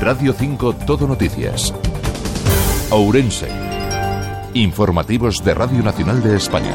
Radio 5 Todo Noticias. Ourense. Informativos de Radio Nacional de España.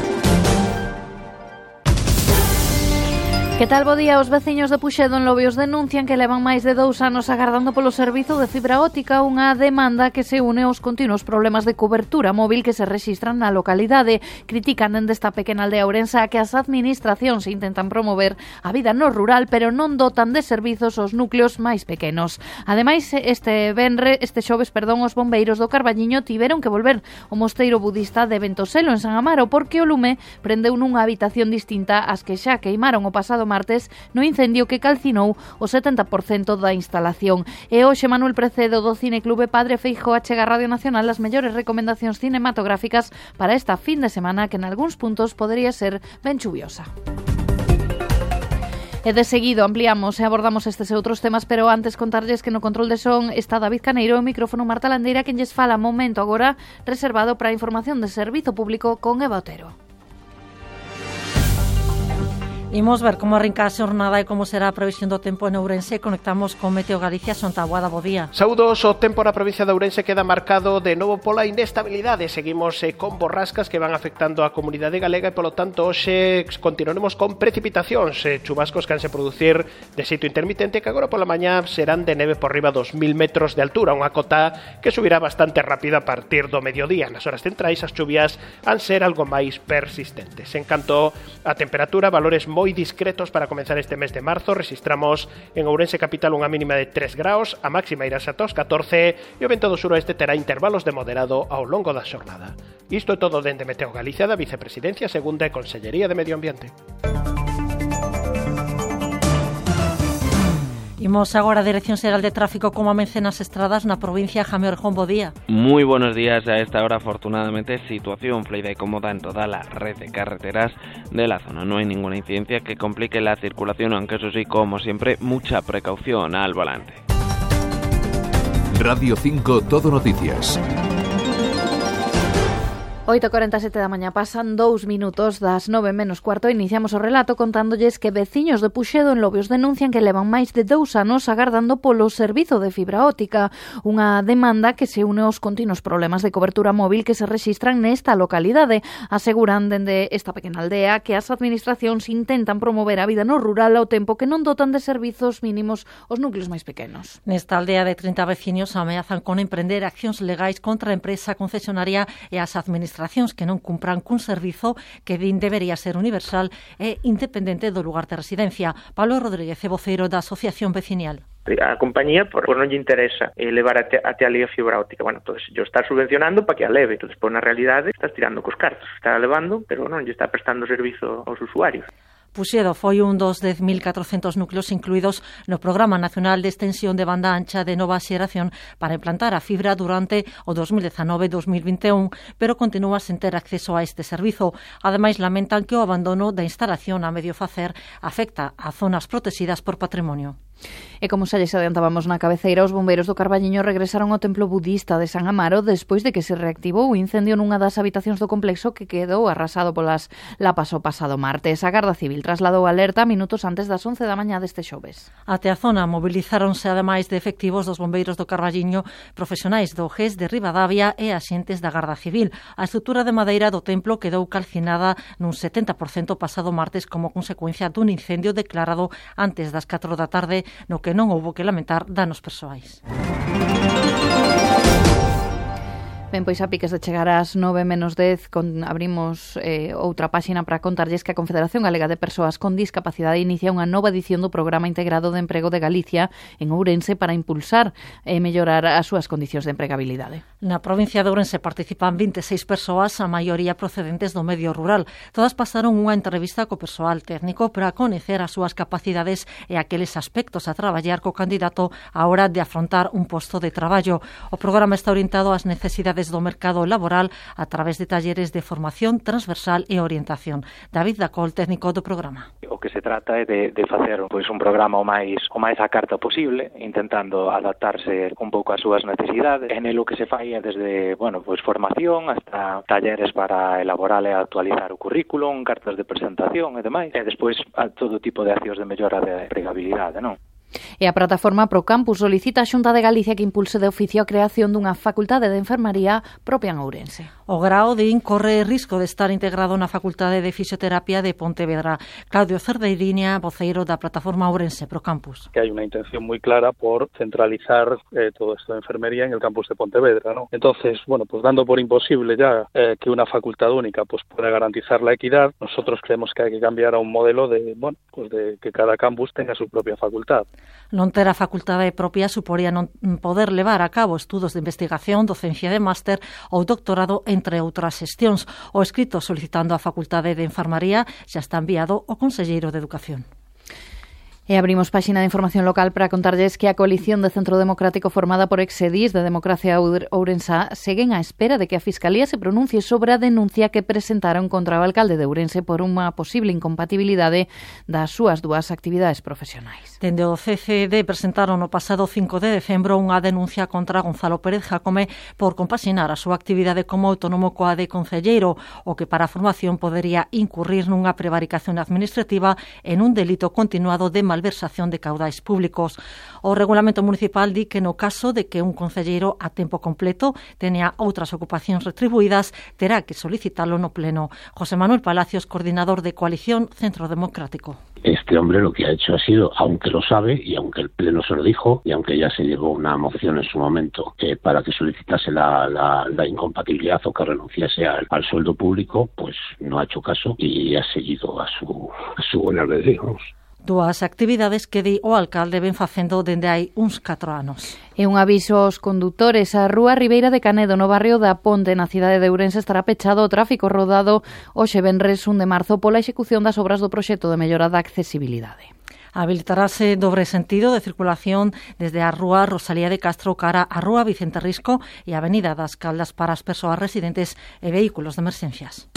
Que tal bo día? Os veciños de Puxedo en Lobios denuncian que levan máis de dous anos agardando polo servizo de fibra óptica unha demanda que se une aos continuos problemas de cobertura móvil que se rexistran na localidade. Critican dende esta pequena aldea ourensa que as administracións intentan promover a vida no rural pero non dotan de servizos os núcleos máis pequenos. Ademais, este venre, este xoves, perdón, os bombeiros do Carballiño tiveron que volver ao mosteiro budista de Ventoselo en San Amaro porque o lume prendeu nunha habitación distinta ás que xa queimaron o pasado pasado martes no incendio que calcinou o 70% da instalación. E hoxe Manuel Precedo do Cine Clube Padre Feijo achega a Radio Nacional as mellores recomendacións cinematográficas para esta fin de semana que en algúns puntos podería ser ben chuviosa. E de seguido ampliamos e abordamos estes e outros temas, pero antes contarlles que no control de son está David Caneiro e o micrófono Marta Landeira, quen lles fala momento agora reservado para a información de servizo público con Eva Otero. Imos ver como arrinca a jornada e como será a previsión do tempo en Ourense. Conectamos con Meteo Galicia, Sontaboada, bo día. Saudos, o tempo na provincia de Ourense queda marcado de novo pola inestabilidade. Seguimos eh, con borrascas que van afectando a comunidade galega e, polo tanto, hoxe continuaremos con precipitacións. Eh, chubascos que han se producir de sitio intermitente que agora pola mañá serán de neve por riba dos mil metros de altura, unha cota que subirá bastante rápido a partir do mediodía. Nas horas centrais as chuvias han ser algo máis persistentes. En canto a temperatura, valores moi moi discretos para comenzar este mes de marzo. Registramos en Ourense Capital unha mínima de 3 graus, a máxima irá ata os 14 e o vento do suroeste terá intervalos de moderado ao longo da xornada. Isto é todo dende Meteo Galicia da Vicepresidencia Segunda e Consellería de Medio Ambiente. Imos agora a Dirección Xeral de Tráfico como a mencenas estradas na provincia Jaime Orjón, bo día. Muy buenos días a esta hora, afortunadamente situación fluida y cómoda en toda la red de carreteras de la zona. No hay ninguna incidencia que complique la circulación, aunque eso sí, como siempre, mucha precaución al volante. Radio 5 Todo Noticias. 8.47 da mañá pasan dous minutos das 9 menos cuarto iniciamos o relato contándolles que veciños de Puxedo en Lobios denuncian que levan máis de dous anos agardando polo servizo de fibra óptica, unha demanda que se une aos continuos problemas de cobertura móvil que se rexistran nesta localidade. Aseguran dende esta pequena aldea que as administracións intentan promover a vida no rural ao tempo que non dotan de servizos mínimos os núcleos máis pequenos. Nesta aldea de 30 veciños ameazan con emprender accións legais contra a empresa concesionaria e as administracións administracións que non cumpran cun servizo que din debería ser universal e independente do lugar de residencia. Pablo Rodríguez é voceiro da Asociación Vecinial a compañía por, por non lle interesa eh, levar até, até ali a fibra óptica. Bueno, entonces, yo está subvencionando para que a leve. Entonces, por na realidade, estás tirando cos cartos. Está levando, pero non lle está prestando servizo aos usuarios. Puxedo foi un dos 10.400 núcleos incluídos no Programa Nacional de Extensión de Banda Ancha de Nova Xeración para implantar a fibra durante o 2019-2021, pero continúa sen ter acceso a este servizo. Ademais, lamentan que o abandono da instalación a medio facer afecta a zonas protegidas por patrimonio. E como xa lles adiantábamos na cabeceira, os bombeiros do Carballiño regresaron ao templo budista de San Amaro despois de que se reactivou o incendio nunha das habitacións do complexo que quedou arrasado polas lapas o pasado martes. A Garda Civil trasladou alerta minutos antes das 11 da mañá deste xoves. Até a zona mobilizáronse ademais de efectivos dos bombeiros do Carballiño, profesionais do GES de Ribadavia e axentes da Garda Civil. A estrutura de madeira do templo quedou calcinada nun 70% pasado martes como consecuencia dun incendio declarado antes das 4 da tarde no que non houbo que lamentar danos persoais. Ben, pois a piques de chegar ás 9 menos 10 con, abrimos eh, outra páxina para contarlles que a Confederación Galega de Persoas con Discapacidade inicia unha nova edición do Programa Integrado de Emprego de Galicia en Ourense para impulsar e mellorar as súas condicións de empregabilidade. Na provincia de Ourense participan 26 persoas, a maioría procedentes do medio rural. Todas pasaron unha entrevista co persoal técnico para coñecer as súas capacidades e aqueles aspectos a traballar co candidato a hora de afrontar un posto de traballo. O programa está orientado ás necesidades do mercado laboral a través de talleres de formación transversal e orientación. David Dacol, técnico do programa. O que se trata é de, de facer pois, un programa o máis o máis a carta posible, intentando adaptarse un pouco ás súas necesidades. En el o que se fai varía desde, bueno, pois formación hasta talleres para elaborar e actualizar o currículum, cartas de presentación e demais, e despois a todo tipo de accións de mellora de empregabilidade, non? E a plataforma Procampus solicita a Xunta de Galicia que impulse de oficio a creación dunha facultade de enfermaría propia en Ourense. O grao de incorre risco de estar integrado na Facultade de Fisioterapia de Pontevedra. Claudio Cerdeiriña, voceiro da plataforma Ourense Procampus. Que hai unha intención moi clara por centralizar eh, todo esto de enfermería en el campus de Pontevedra, ¿no? Entonces, bueno, pues dando por imposible ya eh, que una facultad única pues pueda garantizar la equidad, nosotros creemos que hay que cambiar a un modelo de, bueno, pues de que cada campus tenga su propia facultad. Non ter a facultade propia suporía non poder levar a cabo estudos de investigación, docencia de máster ou doctorado, entre outras xestións. O escrito solicitando a Facultade de Enfermaría xa está enviado ao Conselleiro de Educación. E abrimos páxina de información local para contarlles que a coalición de Centro Democrático formada por exedís de Democracia Ourensa seguen á espera de que a Fiscalía se pronuncie sobre a denuncia que presentaron contra o alcalde de Ourense por unha posible incompatibilidade das súas dúas actividades profesionais. Dende o CCD presentaron o pasado 5 de decembro unha denuncia contra Gonzalo Pérez Jacome por compaxinar a súa actividade como autónomo coa de concelleiro, o que para a formación podería incurrir nunha prevaricación administrativa en un delito continuado de malversación de caudais públicos. O regulamento municipal di que no caso de que un concelleiro a tempo completo teña outras ocupacións retribuídas, terá que solicitalo no pleno. José Manuel Palacios, coordinador de Coalición Centro Democrático. Este hombre lo que ha hecho ha sido, aunque lo sabe y aunque el Pleno se lo dijo y aunque ya se llegó una moción en su momento eh, para que solicitase la, la, la, incompatibilidad o que renunciase al, al, sueldo público, pues no ha hecho caso y ha seguido a su, a su buen albedrío. dúas actividades que di o alcalde ven facendo dende hai uns 4 anos. E un aviso aos condutores. A Rúa Ribeira de Canedo, no barrio da Ponte, na cidade de Ourense, estará pechado o tráfico rodado hoxe venres 1 de marzo pola execución das obras do proxecto de mellora da accesibilidade habilitarase dobre sentido de circulación desde a Rúa Rosalía de Castro cara a Rúa Vicente Risco e a Avenida das Caldas para as persoas residentes e vehículos de emerxencias.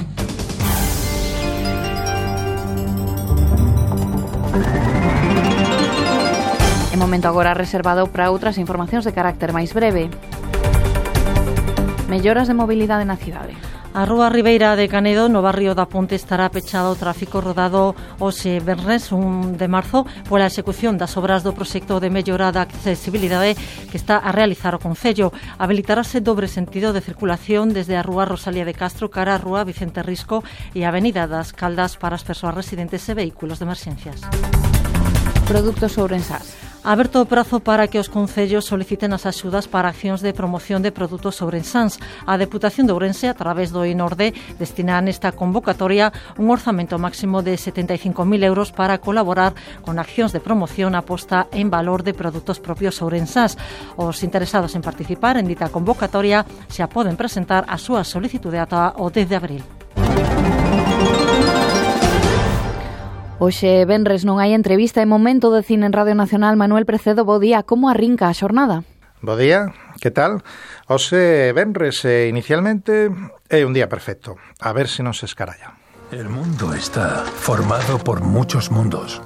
É momento agora reservado para outras informacións de carácter máis breve. Melloras de mobilidade na cidade. A Rúa Ribeira de Canedo, no barrio da Ponte, estará pechado o tráfico rodado hoxe Bernes, 1 de marzo, pola execución das obras do proxecto de mellora da accesibilidade que está a realizar o Concello. Habilitarase dobre sentido de circulación desde a Rúa Rosalía de Castro cara a Rúa Vicente Risco e a Avenida das Caldas para as persoas residentes e vehículos de emerxencias. Productos ourensás. Aberto o prazo para que os concellos soliciten as axudas para accións de promoción de produtos ourensáns. A Deputación de Ourense, a través do INORDE, destina nesta convocatoria un orzamento máximo de 75.000 euros para colaborar con accións de promoción aposta en valor de produtos propios ourensáns. Os interesados en participar en dita convocatoria xa poden presentar a súa solicitude ata o 10 de abril. Hoxe Benres non hai entrevista e momento de cine en Radio Nacional. Manuel Precedo, bo día. Como arrinca a xornada? Bo día, que tal? Hoxe Benres eh, inicialmente é un día perfecto. A ver se non se escaralla. El mundo está formado por muchos mundos.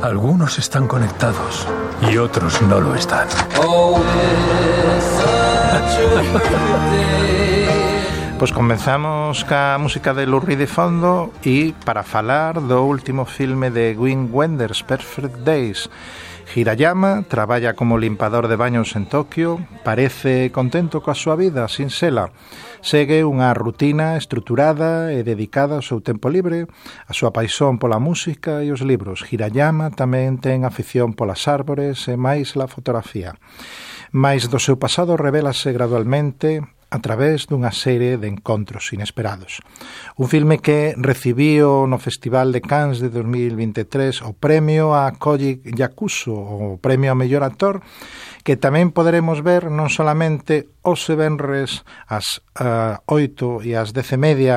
Algunos están conectados y otros no lo están. Oh, Pois comenzamos ca música de Lou de fondo e para falar do último filme de Wim Wenders, Perfect Days. Hirayama traballa como limpador de baños en Tokio, parece contento coa súa vida, sin sela. Segue unha rutina estruturada e dedicada ao seu tempo libre, a súa paixón pola música e os libros. Hirayama tamén ten afición polas árbores e máis la fotografía. Mais do seu pasado revelase gradualmente a través dunha serie de encontros inesperados. Un filme que recibiu no Festival de Cannes de 2023 o premio a Koji Yakuso, o premio a mellor actor, que tamén poderemos ver non solamente os venres ás uh, eh, 8 e ás 10 e media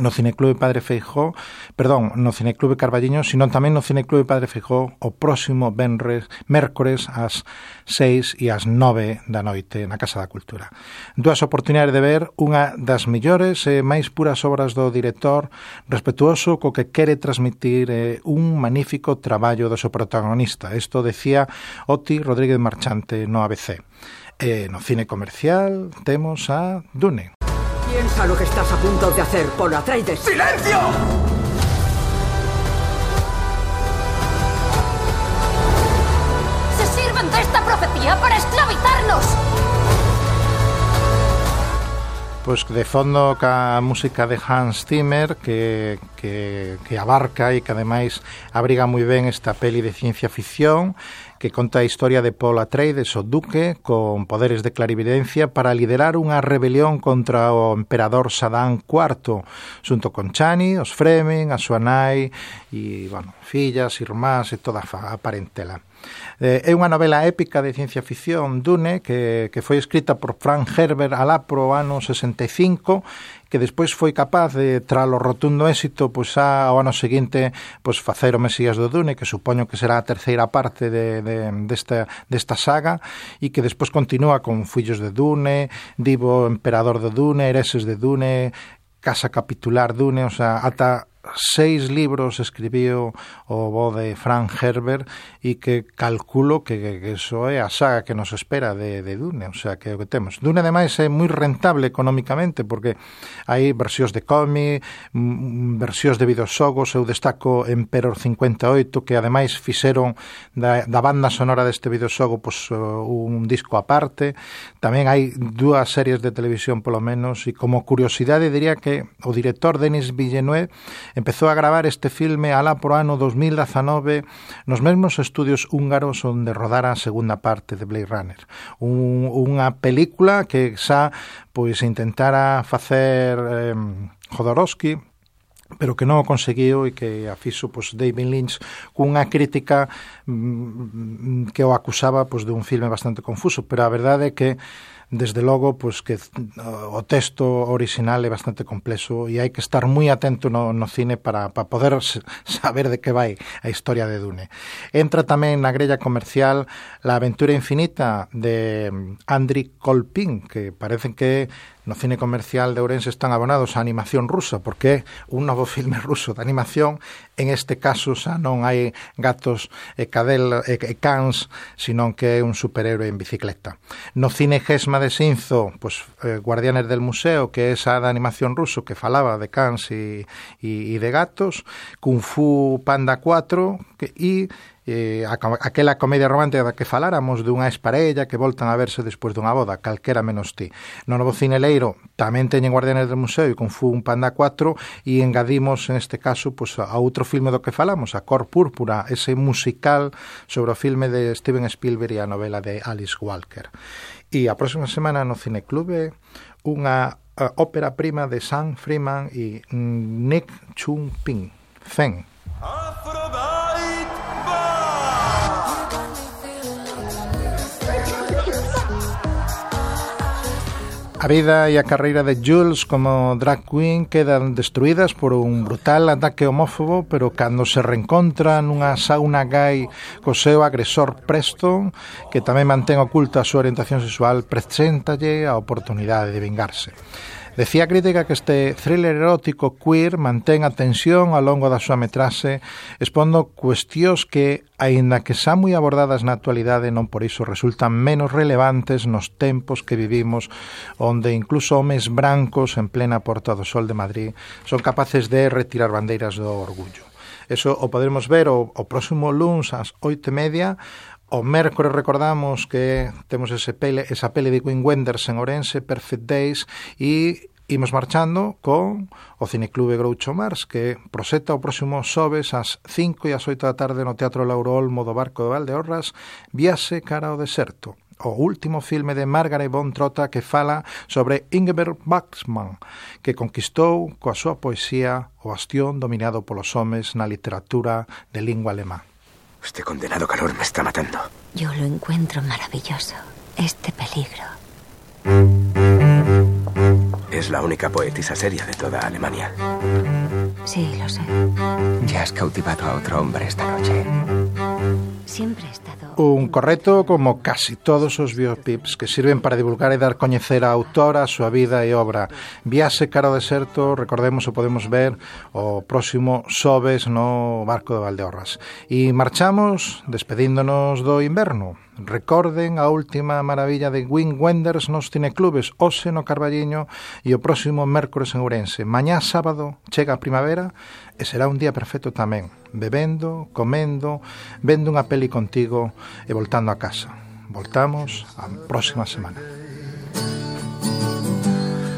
no Cineclube Padre Feijó, perdón, no Cineclube Carballiño, sino tamén no Cineclube Padre Feijó o próximo venres, mércores ás 6 e ás 9 da noite na Casa da Cultura. Duas oportunidades de ver unha das millores e máis puras obras do director, respetuoso co que quere transmitir eh, un magnífico traballo do seu protagonista. Isto decía Oti Rodríguez Marchante no ABC. E eh, no cine comercial temos a Dune. Piensa lo que estás a punto de hacer, Paul Atreides. ¡Silencio! ¡Se sirven de esta profecía para esclavizarnos! Pues de fondo ca música de Hans Zimmer que, que, que abarca e que ademais abriga moi ben esta peli de ciencia ficción que conta a historia de Paul Atreides, o duque, con poderes de clarividencia para liderar unha rebelión contra o emperador Saddam IV, xunto con Chani, os Fremen, a súa nai e, bueno, fillas, irmás e toda a parentela. Eh, é unha novela épica de ciencia ficción Dune que, que foi escrita por Frank Herbert alá pro ano 65 que despois foi capaz de, tras o rotundo éxito, pois xa ao ano seguinte, pois facer o Mesías do Dune, que supoño que será a terceira parte de, de, desta, desta saga, e que despois continúa con Fillos de Dune, Divo Emperador de Dune, Hereses de Dune, Casa Capitular Dune, o sea, ata seis libros escribiu o bo de Frank Herbert e que calculo que, que eso é a saga que nos espera de, de Dune, o sea, que o que temos. Dune, ademais, é moi rentable económicamente porque hai versións de cómic, versións de videoxogos, eu destaco Emperor 58, que ademais fixeron da, da banda sonora deste videoxogo pois, un disco aparte, tamén hai dúas series de televisión polo menos, e como curiosidade diría que o director Denis Villeneuve Empezou a gravar este filme alá pro ano 2019 nos mesmos estudios húngaros onde rodara a segunda parte de Blade Runner. Un, unha película que xa pois intentara facer eh, Jodorowsky pero que non o conseguiu e que afixo pois, David Lynch cunha crítica mm, que o acusaba pois, de un filme bastante confuso, pero a verdade é que desde logo, pois que o texto orixinal é bastante complexo e hai que estar moi atento no, no cine para, para poder saber de que vai a historia de Dune. Entra tamén na grella comercial La aventura infinita de mm, Andri Colpin, que parecen que no cine comercial de Ourense están abonados a animación rusa, porque é un novo filme ruso de animación, en este caso xa non hai gatos e cadel e, e cans, senón que é un superhéroe en bicicleta. No cine Gesma de Sinzo, pues, eh, Guardianes del Museo, que é esa da animación ruso que falaba de cans e, e, e de gatos, Kung Fu Panda 4 que, e eh, a, aquela comedia romántica da que faláramos dunha exparella que voltan a verse despois dunha boda, calquera menos ti. No novo cineleiro tamén teñen Guardianes del Museo e con Fu un Panda 4 e engadimos en este caso pues, a outro filme do que falamos, a Cor Púrpura, ese musical sobre o filme de Steven Spielberg e a novela de Alice Walker. E a próxima semana no Cineclube unha ópera prima de Sam Freeman e Nick Chung Ping. Zen. A vida e a carreira de Jules como drag queen quedan destruídas por un brutal ataque homófobo, pero cando se reencontra nunha sauna gay co seu agresor Preston, que tamén mantén oculta a súa orientación sexual, preséntalle a oportunidade de vingarse. Decía a crítica que este thriller erótico queer mantén a tensión ao longo da súa metraxe, expondo cuestións que, aínda que xa moi abordadas na actualidade, non por iso resultan menos relevantes nos tempos que vivimos, onde incluso homes brancos en plena Porta do Sol de Madrid son capaces de retirar bandeiras do orgullo. Eso o podremos ver o, o próximo luns ás oito e media O mércores recordamos que temos ese pele, esa pele de Queen Wenders en Orense, Perfect Days, e imos marchando con o Cineclube Groucho Mars, que proseta o próximo xoves ás 5 e ás 8 da tarde no Teatro Lauro Olmo do Barco de Valdeorras, Viase cara ao deserto o último filme de Margaret von Trotta que fala sobre Ingeborg Bachmann, que conquistou coa súa poesía o bastión dominado polos homes na literatura de lingua alemá. Este condenado calor me está matando. Yo lo encuentro maravilloso, este peligro. Es la única poetisa seria de toda Alemania. Sí, lo sé. Ya has cautivado a otro hombre esta noche. Siempre he estado... Un correcto como casi todos os biopips que sirven para divulgar e dar coñecer a autora, a súa vida e obra. Viase cara ao deserto, recordemos o podemos ver o próximo xoves no barco de Valdeorras. E marchamos despedíndonos do inverno. Recorden a última maravilla de Wing Wenders nos cineclubes Ose no Carballiño e o próximo mércores en Ourense. Mañá sábado chega a primavera e será un día perfecto tamén, bebendo, comendo, vendo unha peli contigo e voltando a casa. Voltamos a próxima semana.